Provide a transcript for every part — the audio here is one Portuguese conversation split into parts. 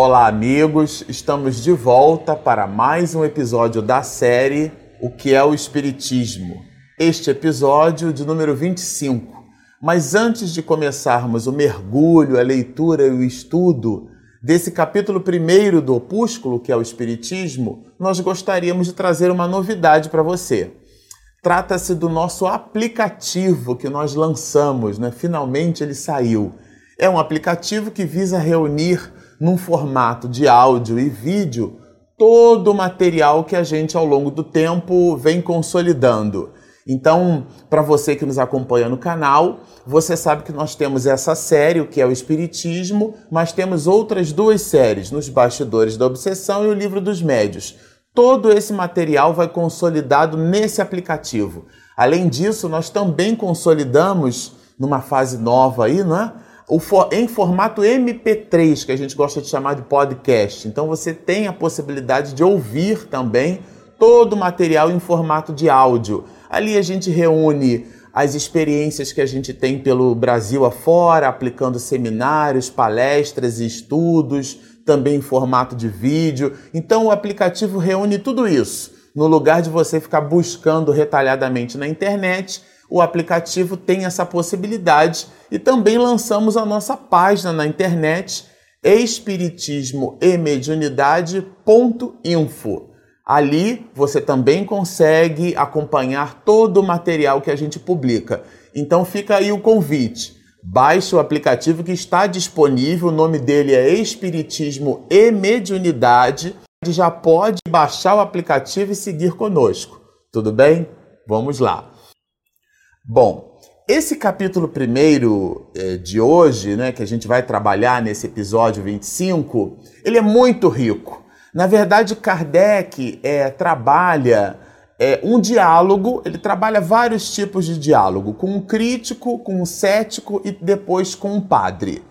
Olá, amigos! Estamos de volta para mais um episódio da série O que é o Espiritismo. Este episódio de número 25. Mas antes de começarmos o mergulho, a leitura e o estudo desse capítulo primeiro do opúsculo, que é o Espiritismo, nós gostaríamos de trazer uma novidade para você. Trata-se do nosso aplicativo que nós lançamos, né? Finalmente ele saiu. É um aplicativo que visa reunir num formato de áudio e vídeo todo o material que a gente ao longo do tempo vem consolidando. Então, para você que nos acompanha no canal, você sabe que nós temos essa série, o que é o Espiritismo, mas temos outras duas séries, Nos Bastidores da Obsessão e o Livro dos Médios. Todo esse material vai consolidado nesse aplicativo. Além disso, nós também consolidamos, numa fase nova aí, não é? Em formato MP3, que a gente gosta de chamar de podcast. Então você tem a possibilidade de ouvir também todo o material em formato de áudio. Ali a gente reúne as experiências que a gente tem pelo Brasil afora, aplicando seminários, palestras e estudos, também em formato de vídeo. Então o aplicativo reúne tudo isso. No lugar de você ficar buscando retalhadamente na internet, o aplicativo tem essa possibilidade e também lançamos a nossa página na internet espiritismo e mediunidade.info. Ali você também consegue acompanhar todo o material que a gente publica. Então fica aí o convite. Baixe o aplicativo que está disponível, o nome dele é Espiritismo e Mediunidade. Já pode baixar o aplicativo e seguir conosco. Tudo bem? Vamos lá. Bom, esse capítulo primeiro é, de hoje, né, que a gente vai trabalhar nesse episódio 25, ele é muito rico. Na verdade, Kardec é, trabalha é, um diálogo, ele trabalha vários tipos de diálogo, com um crítico, com um cético e depois com um padre.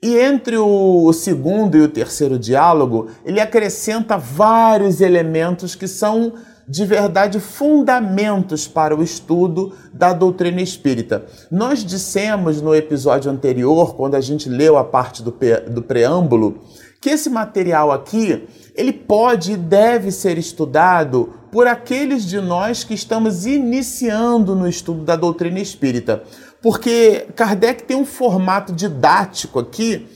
E entre o segundo e o terceiro diálogo, ele acrescenta vários elementos que são de verdade fundamentos para o estudo da doutrina espírita. Nós dissemos no episódio anterior, quando a gente leu a parte do, do preâmbulo, que esse material aqui ele pode e deve ser estudado por aqueles de nós que estamos iniciando no estudo da doutrina espírita. Porque Kardec tem um formato didático aqui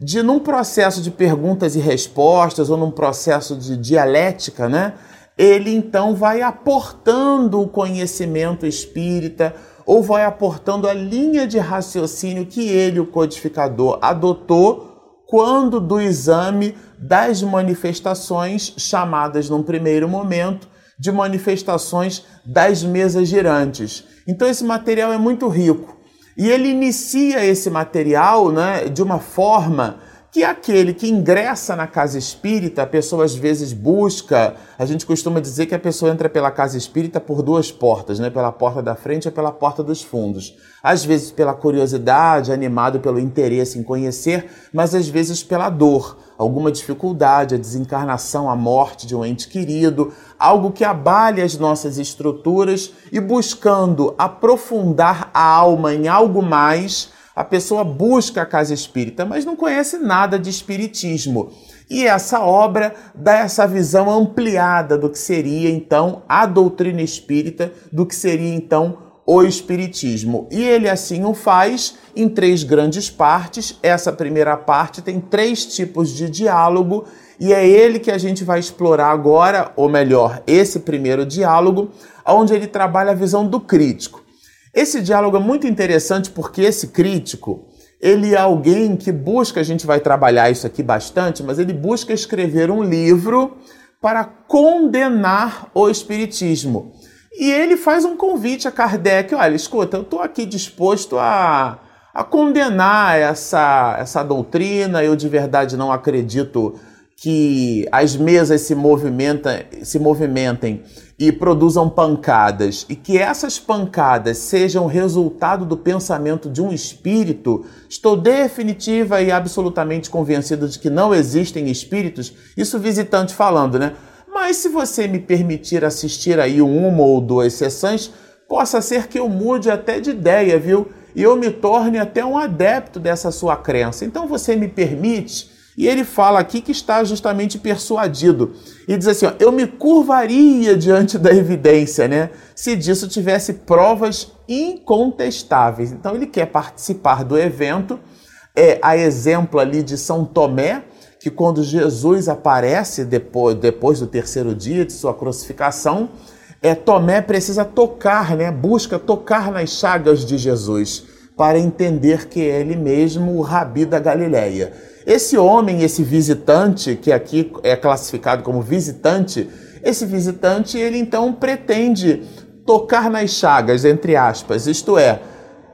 de num processo de perguntas e respostas ou num processo de dialética, né? Ele então vai aportando o conhecimento espírita ou vai aportando a linha de raciocínio que ele, o codificador, adotou quando do exame das manifestações chamadas num primeiro momento de manifestações das mesas girantes. Então esse material é muito rico. E ele inicia esse material né, de uma forma que aquele que ingressa na casa espírita, a pessoa às vezes busca, a gente costuma dizer que a pessoa entra pela casa espírita por duas portas, né? pela porta da frente e pela porta dos fundos. Às vezes pela curiosidade, animado pelo interesse em conhecer, mas às vezes pela dor, alguma dificuldade, a desencarnação, a morte de um ente querido, algo que abale as nossas estruturas e buscando aprofundar a alma em algo mais a pessoa busca a casa espírita, mas não conhece nada de espiritismo. E essa obra dá essa visão ampliada do que seria então a doutrina espírita, do que seria então o espiritismo. E ele assim o faz em três grandes partes. Essa primeira parte tem três tipos de diálogo e é ele que a gente vai explorar agora, ou melhor, esse primeiro diálogo, onde ele trabalha a visão do crítico. Esse diálogo é muito interessante porque esse crítico, ele é alguém que busca, a gente vai trabalhar isso aqui bastante, mas ele busca escrever um livro para condenar o espiritismo. E ele faz um convite a Kardec, olha, escuta, eu estou aqui disposto a, a condenar essa, essa doutrina, eu de verdade não acredito que as mesas se, movimenta, se movimentem e produzam pancadas, e que essas pancadas sejam resultado do pensamento de um espírito, estou definitiva e absolutamente convencido de que não existem espíritos, isso visitante falando, né? Mas se você me permitir assistir aí uma ou duas sessões, possa ser que eu mude até de ideia, viu? E eu me torne até um adepto dessa sua crença. Então você me permite E ele fala aqui que está justamente persuadido. E diz assim: ó, Eu me curvaria diante da evidência, né? Se disso tivesse provas incontestáveis. Então ele quer participar do evento. É a exemplo ali de São Tomé, que quando Jesus aparece depois, depois do terceiro dia de sua crucificação, é, Tomé precisa tocar, né? Busca tocar nas chagas de Jesus para entender que é ele mesmo o rabi da Galileia. Esse homem, esse visitante, que aqui é classificado como visitante, esse visitante, ele então pretende tocar nas chagas, entre aspas, isto é,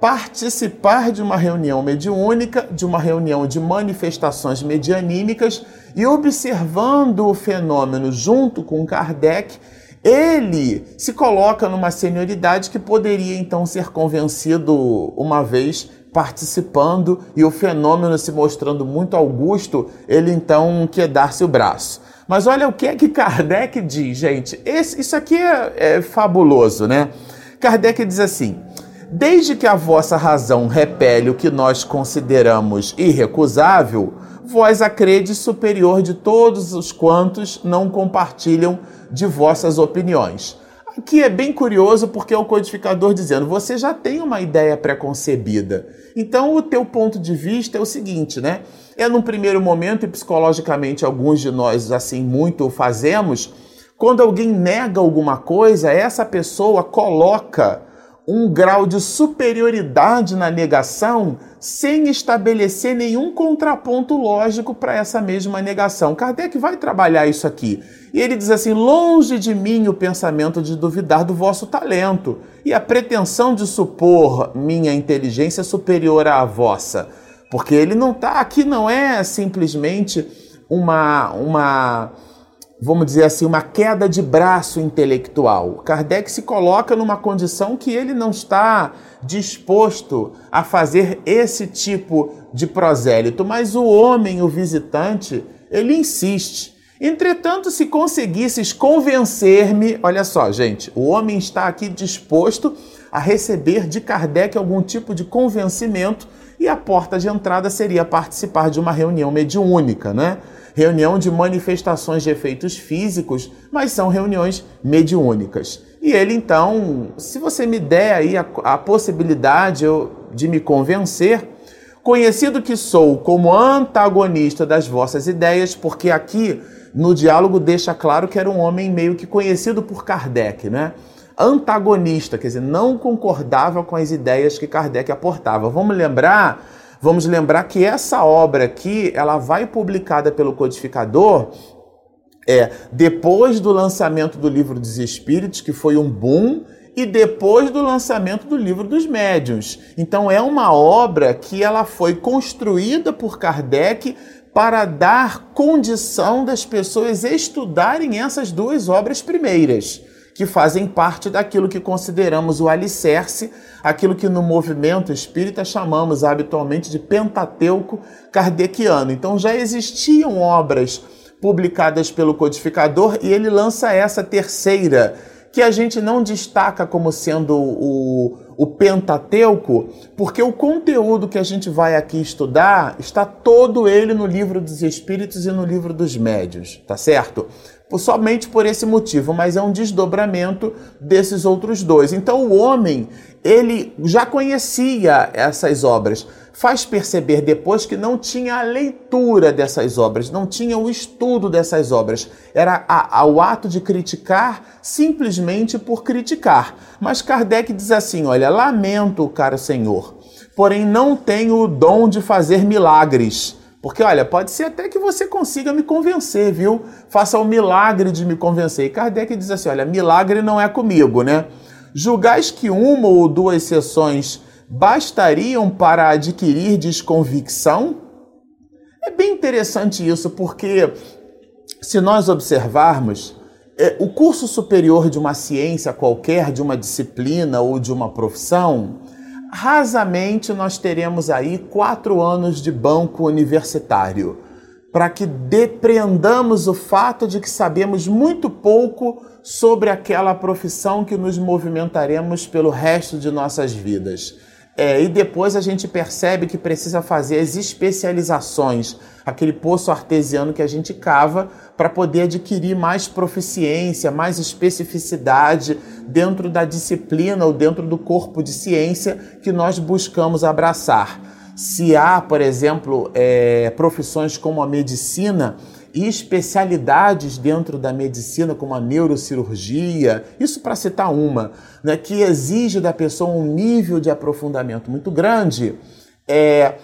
participar de uma reunião mediúnica, de uma reunião de manifestações medianímicas e observando o fenômeno junto com Kardec, ele se coloca numa senioridade que poderia então ser convencido uma vez participando e o fenômeno se mostrando muito augusto, ele então quer dar-se o braço. Mas olha o que é que Kardec diz, gente. Esse, isso aqui é, é fabuloso, né? Kardec diz assim: Desde que a vossa razão repele o que nós consideramos irrecusável, vós a superior de todos os quantos não compartilham de vossas opiniões. Aqui é bem curioso porque é o codificador dizendo: você já tem uma ideia preconcebida. Então o teu ponto de vista é o seguinte, né? É num primeiro momento, e psicologicamente alguns de nós assim muito fazemos, quando alguém nega alguma coisa, essa pessoa coloca um grau de superioridade na negação sem estabelecer nenhum contraponto lógico para essa mesma negação. Kardec vai trabalhar isso aqui. E ele diz assim: longe de mim o pensamento de duvidar do vosso talento e a pretensão de supor minha inteligência superior à vossa. Porque ele não está aqui, não é simplesmente uma, uma vamos dizer assim, uma queda de braço intelectual. Kardec se coloca numa condição que ele não está disposto a fazer esse tipo de prosélito, mas o homem, o visitante, ele insiste. Entretanto, se conseguisses convencer-me, olha só, gente, o homem está aqui disposto a receber de Kardec algum tipo de convencimento e a porta de entrada seria participar de uma reunião mediúnica, né? reunião de manifestações de efeitos físicos, mas são reuniões mediúnicas. E ele então, se você me der aí a, a possibilidade de me convencer, conhecido que sou como antagonista das vossas ideias, porque aqui no diálogo deixa claro que era um homem meio que conhecido por Kardec, né? Antagonista, quer dizer, não concordava com as ideias que Kardec aportava. Vamos lembrar Vamos lembrar que essa obra aqui, ela vai publicada pelo codificador é, depois do lançamento do livro dos Espíritos, que foi um boom, e depois do lançamento do livro dos Médiuns. Então é uma obra que ela foi construída por Kardec para dar condição das pessoas estudarem essas duas obras primeiras que fazem parte daquilo que consideramos o alicerce, aquilo que no movimento espírita chamamos habitualmente de Pentateuco kardeciano. Então já existiam obras publicadas pelo codificador e ele lança essa terceira, que a gente não destaca como sendo o, o Pentateuco, porque o conteúdo que a gente vai aqui estudar está todo ele no livro dos Espíritos e no livro dos Médios, tá certo? Somente por esse motivo, mas é um desdobramento desses outros dois. Então o homem, ele já conhecia essas obras, faz perceber depois que não tinha a leitura dessas obras, não tinha o estudo dessas obras. Era a, a, o ato de criticar simplesmente por criticar. Mas Kardec diz assim: olha, lamento, caro Senhor, porém não tenho o dom de fazer milagres porque, olha, pode ser até que você consiga me convencer, viu? Faça o milagre de me convencer. E Kardec diz assim: olha, milagre não é comigo, né? Julgais que uma ou duas sessões bastariam para adquirir desconvicção? É bem interessante isso, porque se nós observarmos, é, o curso superior de uma ciência qualquer, de uma disciplina ou de uma profissão, rasamente nós teremos aí quatro anos de banco universitário, para que depreendamos o fato de que sabemos muito pouco sobre aquela profissão que nos movimentaremos pelo resto de nossas vidas. É, e depois a gente percebe que precisa fazer as especializações, aquele poço artesiano que a gente cava para poder adquirir mais proficiência, mais especificidade dentro da disciplina ou dentro do corpo de ciência que nós buscamos abraçar. Se há, por exemplo, é, profissões como a medicina, e especialidades dentro da medicina, como a neurocirurgia, isso para citar uma, né, que exige da pessoa um nível de aprofundamento muito grande, é,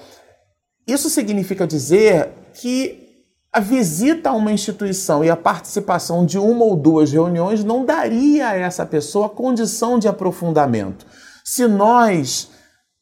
isso significa dizer que a visita a uma instituição e a participação de uma ou duas reuniões não daria a essa pessoa condição de aprofundamento. Se nós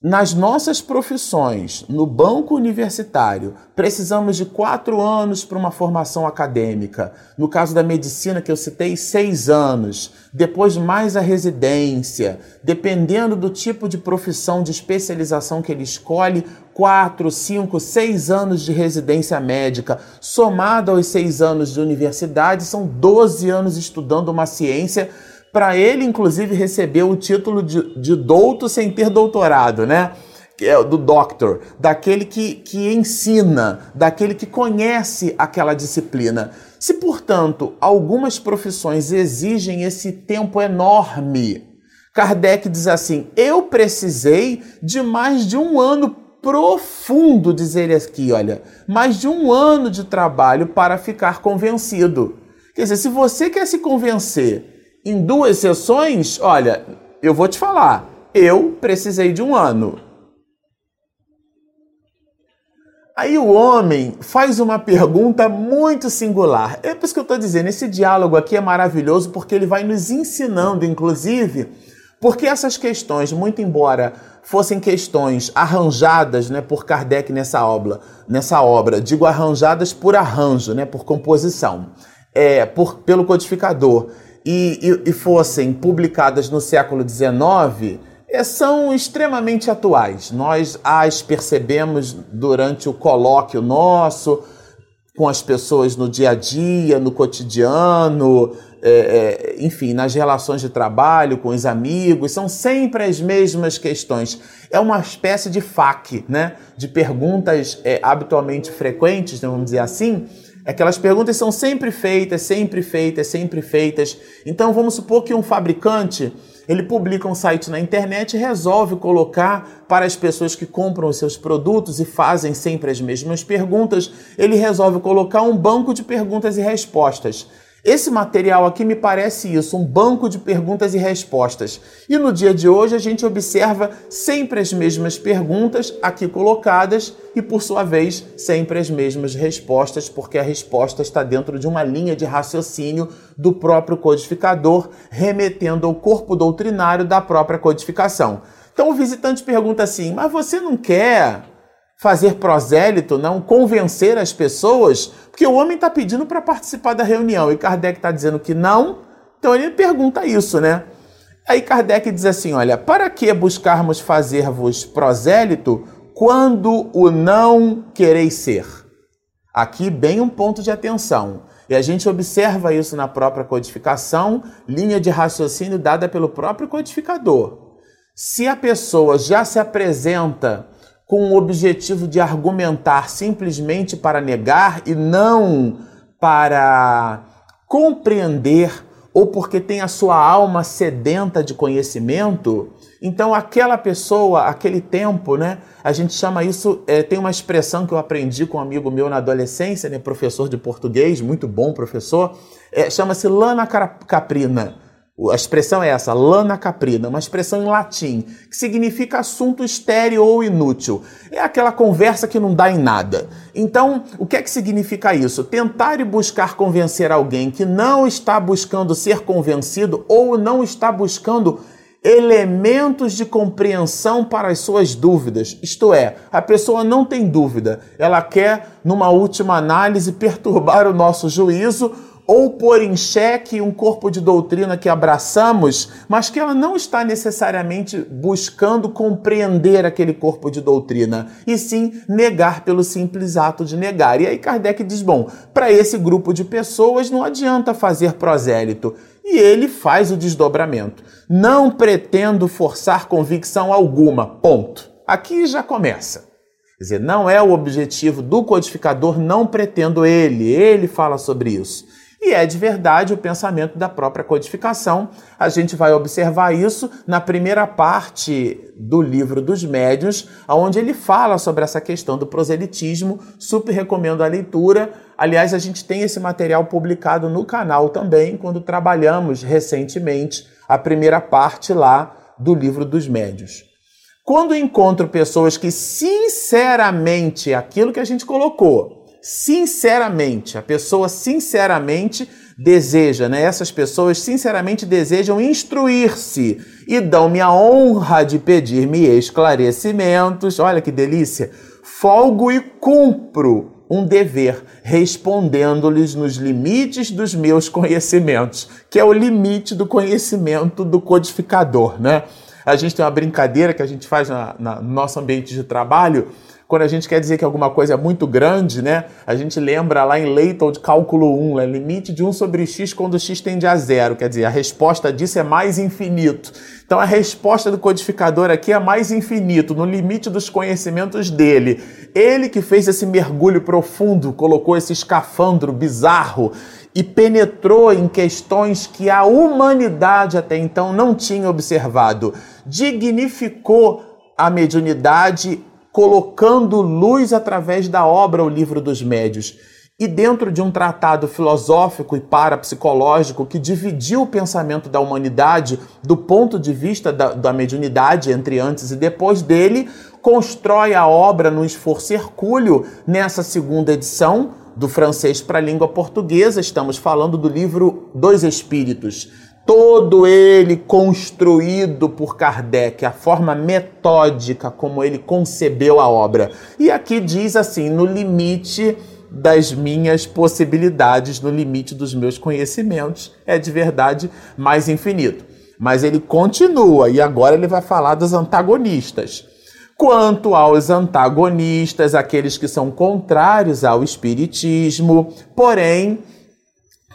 nas nossas profissões, no banco universitário, precisamos de quatro anos para uma formação acadêmica. No caso da medicina, que eu citei, seis anos. Depois, mais a residência. Dependendo do tipo de profissão, de especialização que ele escolhe, quatro, cinco, seis anos de residência médica, somado aos seis anos de universidade, são 12 anos estudando uma ciência para ele, inclusive, receber o título de, de douto sem ter doutorado, né? É, do doctor, daquele que, que ensina, daquele que conhece aquela disciplina. Se, portanto, algumas profissões exigem esse tempo enorme, Kardec diz assim: eu precisei de mais de um ano profundo, diz ele aqui, olha, mais de um ano de trabalho para ficar convencido. Quer dizer, se você quer se convencer em duas sessões, olha, eu vou te falar, eu precisei de um ano. Aí o homem faz uma pergunta muito singular. É por isso que eu estou dizendo, esse diálogo aqui é maravilhoso porque ele vai nos ensinando, inclusive, porque essas questões, muito embora fossem questões arranjadas né, por Kardec nessa obra, nessa obra, digo arranjadas por arranjo, né, por composição, é, por, pelo codificador, e, e, e fossem publicadas no século XIX, é, são extremamente atuais. Nós as percebemos durante o colóquio nosso, com as pessoas no dia a dia, no cotidiano, é, é, enfim, nas relações de trabalho, com os amigos, são sempre as mesmas questões. É uma espécie de FAQ, né? De perguntas é, habitualmente frequentes, né, vamos dizer assim, Aquelas perguntas são sempre feitas, sempre feitas, sempre feitas. Então vamos supor que um fabricante ele publica um site na internet e resolve colocar para as pessoas que compram os seus produtos e fazem sempre as mesmas perguntas, ele resolve colocar um banco de perguntas e respostas. Esse material aqui me parece isso, um banco de perguntas e respostas. E no dia de hoje a gente observa sempre as mesmas perguntas aqui colocadas e, por sua vez, sempre as mesmas respostas, porque a resposta está dentro de uma linha de raciocínio do próprio codificador, remetendo ao corpo doutrinário da própria codificação. Então o visitante pergunta assim: Mas você não quer fazer prosélito, não convencer as pessoas, porque o homem está pedindo para participar da reunião e Kardec está dizendo que não, então ele pergunta isso, né? Aí Kardec diz assim: olha, para que buscarmos fazer-vos prosélito quando o não quereis ser? Aqui, bem um ponto de atenção. E a gente observa isso na própria codificação, linha de raciocínio dada pelo próprio codificador. Se a pessoa já se apresenta com o objetivo de argumentar simplesmente para negar e não para compreender ou porque tem a sua alma sedenta de conhecimento, então aquela pessoa, aquele tempo, né? A gente chama isso, é, tem uma expressão que eu aprendi com um amigo meu na adolescência, né? Professor de português, muito bom professor, é, chama-se lana caprina a expressão é essa, lana caprina, uma expressão em latim, que significa assunto estéreo ou inútil. É aquela conversa que não dá em nada. Então, o que é que significa isso? Tentar e buscar convencer alguém que não está buscando ser convencido ou não está buscando elementos de compreensão para as suas dúvidas. Isto é, a pessoa não tem dúvida, ela quer, numa última análise, perturbar o nosso juízo ou pôr em xeque um corpo de doutrina que abraçamos, mas que ela não está necessariamente buscando compreender aquele corpo de doutrina, e sim negar pelo simples ato de negar. E aí Kardec diz: bom, para esse grupo de pessoas não adianta fazer prosélito. E ele faz o desdobramento. Não pretendo forçar convicção alguma. Ponto. Aqui já começa. Quer dizer, não é o objetivo do codificador, não pretendo ele. Ele fala sobre isso. E é de verdade o pensamento da própria codificação. A gente vai observar isso na primeira parte do livro dos médios, onde ele fala sobre essa questão do proselitismo. Super recomendo a leitura. Aliás, a gente tem esse material publicado no canal também, quando trabalhamos recentemente a primeira parte lá do livro dos médios. Quando encontro pessoas que sinceramente, aquilo que a gente colocou, sinceramente, a pessoa sinceramente deseja, né? Essas pessoas sinceramente desejam instruir-se e dão-me a honra de pedir-me esclarecimentos. Olha que delícia! Folgo e cumpro um dever, respondendo-lhes nos limites dos meus conhecimentos, que é o limite do conhecimento do codificador, né? A gente tem uma brincadeira que a gente faz na, no nosso ambiente de trabalho, quando a gente quer dizer que alguma coisa é muito grande, né? A gente lembra lá em Leighton de cálculo 1, né? limite de 1 sobre x quando x tende a zero. Quer dizer, a resposta disso é mais infinito. Então a resposta do codificador aqui é mais infinito, no limite dos conhecimentos dele. Ele que fez esse mergulho profundo, colocou esse escafandro bizarro e penetrou em questões que a humanidade até então não tinha observado. Dignificou a mediunidade colocando luz através da obra O Livro dos Médios. E dentro de um tratado filosófico e parapsicológico que dividiu o pensamento da humanidade do ponto de vista da, da mediunidade entre antes e depois dele, constrói a obra no esforço hercúleo nessa segunda edição, do francês para a língua portuguesa. Estamos falando do livro Dois Espíritos todo ele construído por Kardec, a forma metódica como ele concebeu a obra. E aqui diz assim: no limite das minhas possibilidades, no limite dos meus conhecimentos, é de verdade mais infinito. Mas ele continua e agora ele vai falar dos antagonistas. Quanto aos antagonistas, aqueles que são contrários ao espiritismo, porém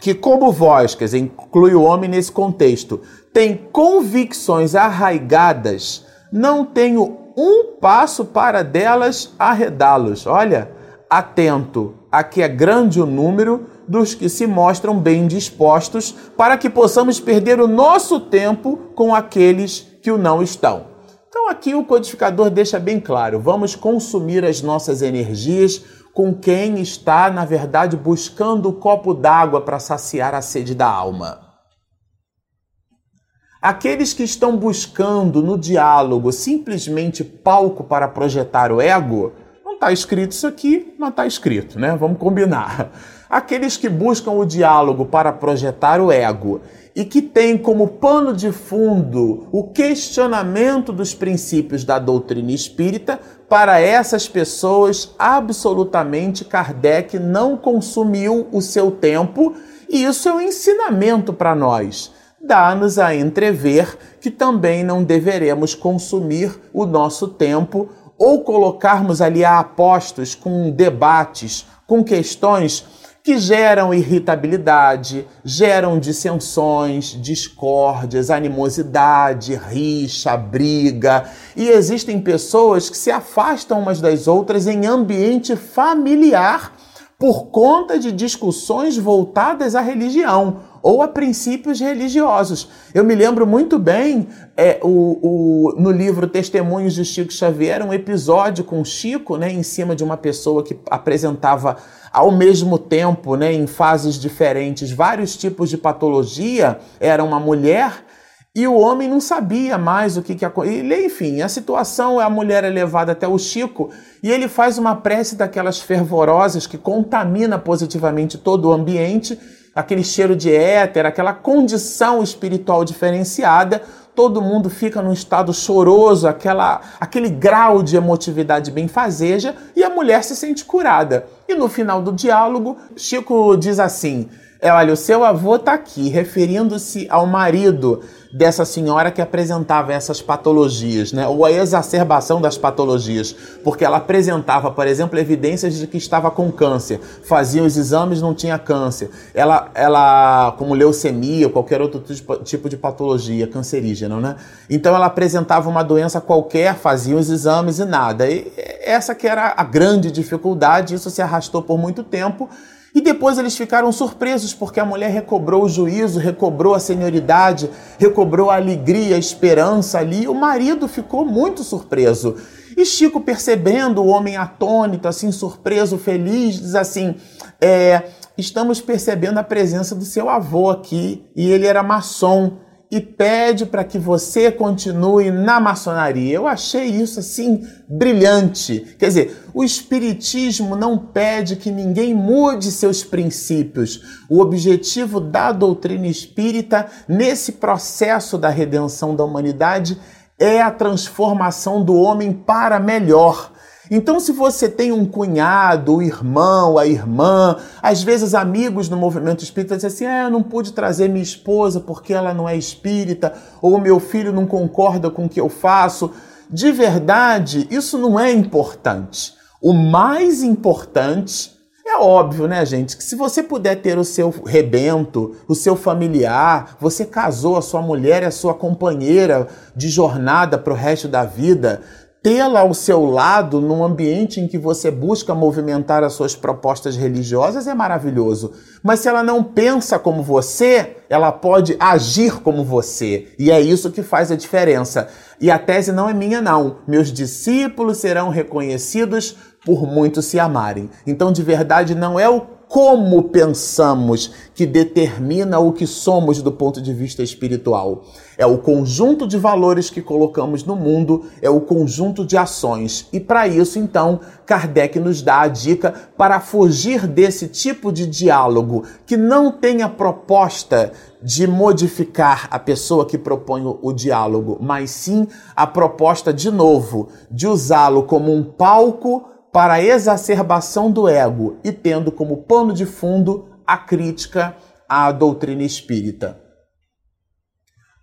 que, como dizer, inclui o homem nesse contexto, tem convicções arraigadas, não tenho um passo para delas arredá-los. Olha, atento, aqui é grande o número dos que se mostram bem dispostos para que possamos perder o nosso tempo com aqueles que o não estão. Então aqui o codificador deixa bem claro: vamos consumir as nossas energias com quem está, na verdade, buscando o copo d'água para saciar a sede da alma. Aqueles que estão buscando no diálogo simplesmente palco para projetar o ego, não está escrito isso aqui, mas está escrito, né? Vamos combinar. Aqueles que buscam o diálogo para projetar o ego e que têm como pano de fundo o questionamento dos princípios da doutrina espírita, para essas pessoas, absolutamente Kardec não consumiu o seu tempo e isso é um ensinamento para nós. Dá-nos a entrever que também não deveremos consumir o nosso tempo ou colocarmos ali a apostos com debates, com questões que geram irritabilidade, geram dissensões, discórdias, animosidade, rixa, briga. E existem pessoas que se afastam umas das outras em ambiente familiar por conta de discussões voltadas à religião ou a princípios religiosos. Eu me lembro muito bem é, o, o, no livro Testemunhos de Chico Xavier, um episódio com Chico, né, em cima de uma pessoa que apresentava ao mesmo tempo, né, em fases diferentes, vários tipos de patologia. Era uma mulher e o homem não sabia mais o que que aconteceu. Enfim, a situação, a mulher é levada até o Chico e ele faz uma prece daquelas fervorosas que contamina positivamente todo o ambiente, aquele cheiro de éter, aquela condição espiritual diferenciada todo mundo fica num estado choroso, aquela, aquele grau de emotividade benfazeja, e a mulher se sente curada. E no final do diálogo, Chico diz assim: É, olha, o seu avô está aqui, referindo-se ao marido dessa senhora que apresentava essas patologias, né? ou a exacerbação das patologias, porque ela apresentava, por exemplo, evidências de que estava com câncer, fazia os exames não tinha câncer, ela, ela como leucemia qualquer outro tipo de patologia cancerígena, né? Então ela apresentava uma doença qualquer, fazia os exames e nada. E essa que era a grande dificuldade, isso se arrastou por muito tempo e depois eles ficaram surpresos porque a mulher recobrou o juízo, recobrou a senioridade, recobrou a alegria, a esperança ali. O marido ficou muito surpreso. E Chico, percebendo o homem atônito, assim, surpreso, feliz, diz assim: é, estamos percebendo a presença do seu avô aqui. E ele era maçom e pede para que você continue na maçonaria. Eu achei isso assim brilhante. Quer dizer, o espiritismo não pede que ninguém mude seus princípios. O objetivo da doutrina espírita nesse processo da redenção da humanidade é a transformação do homem para melhor. Então, se você tem um cunhado, o irmão, a irmã, às vezes amigos no movimento espírita dizem assim: ah, eu não pude trazer minha esposa porque ela não é espírita, ou meu filho não concorda com o que eu faço. De verdade, isso não é importante. O mais importante é óbvio, né, gente, que se você puder ter o seu rebento, o seu familiar, você casou, a sua mulher é a sua companheira de jornada para o resto da vida, tê-la ao seu lado num ambiente em que você busca movimentar as suas propostas religiosas é maravilhoso. Mas se ela não pensa como você, ela pode agir como você. E é isso que faz a diferença. E a tese não é minha, não. Meus discípulos serão reconhecidos por muitos se amarem. Então, de verdade, não é o como pensamos que determina o que somos do ponto de vista espiritual. É o conjunto de valores que colocamos no mundo, é o conjunto de ações. E para isso, então, Kardec nos dá a dica para fugir desse tipo de diálogo que não tem a proposta de modificar a pessoa que propõe o diálogo, mas sim a proposta, de novo, de usá-lo como um palco para a exacerbação do ego e tendo como pano de fundo a crítica à doutrina espírita.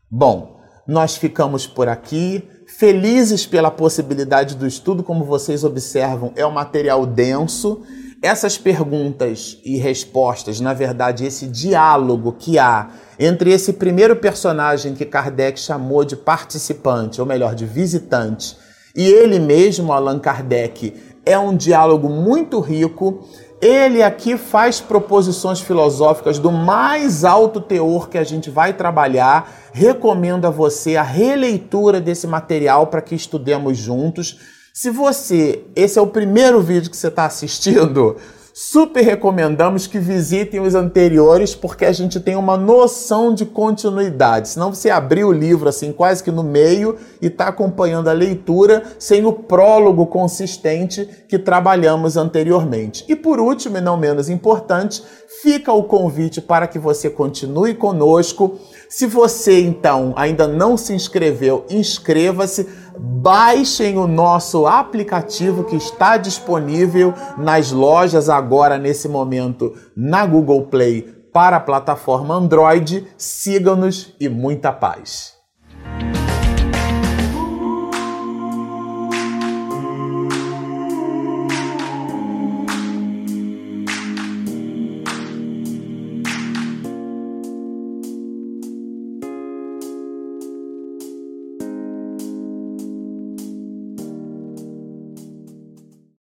Bom, nós ficamos por aqui, felizes pela possibilidade do estudo, como vocês observam, é um material denso. Essas perguntas e respostas, na verdade, esse diálogo que há entre esse primeiro personagem que Kardec chamou de participante, ou melhor, de visitante, e ele mesmo, Allan Kardec, é um diálogo muito rico. Ele aqui faz proposições filosóficas do mais alto teor que a gente vai trabalhar. Recomendo a você a releitura desse material para que estudemos juntos. Se você, esse é o primeiro vídeo que você está assistindo, Super recomendamos que visitem os anteriores porque a gente tem uma noção de continuidade. Senão você abrir o livro assim quase que no meio e está acompanhando a leitura sem o prólogo consistente que trabalhamos anteriormente. E por último, e não menos importante, fica o convite para que você continue conosco. Se você então ainda não se inscreveu, inscreva-se baixem o nosso aplicativo que está disponível nas lojas agora nesse momento na Google Play para a plataforma Android. Sigam-nos e muita paz.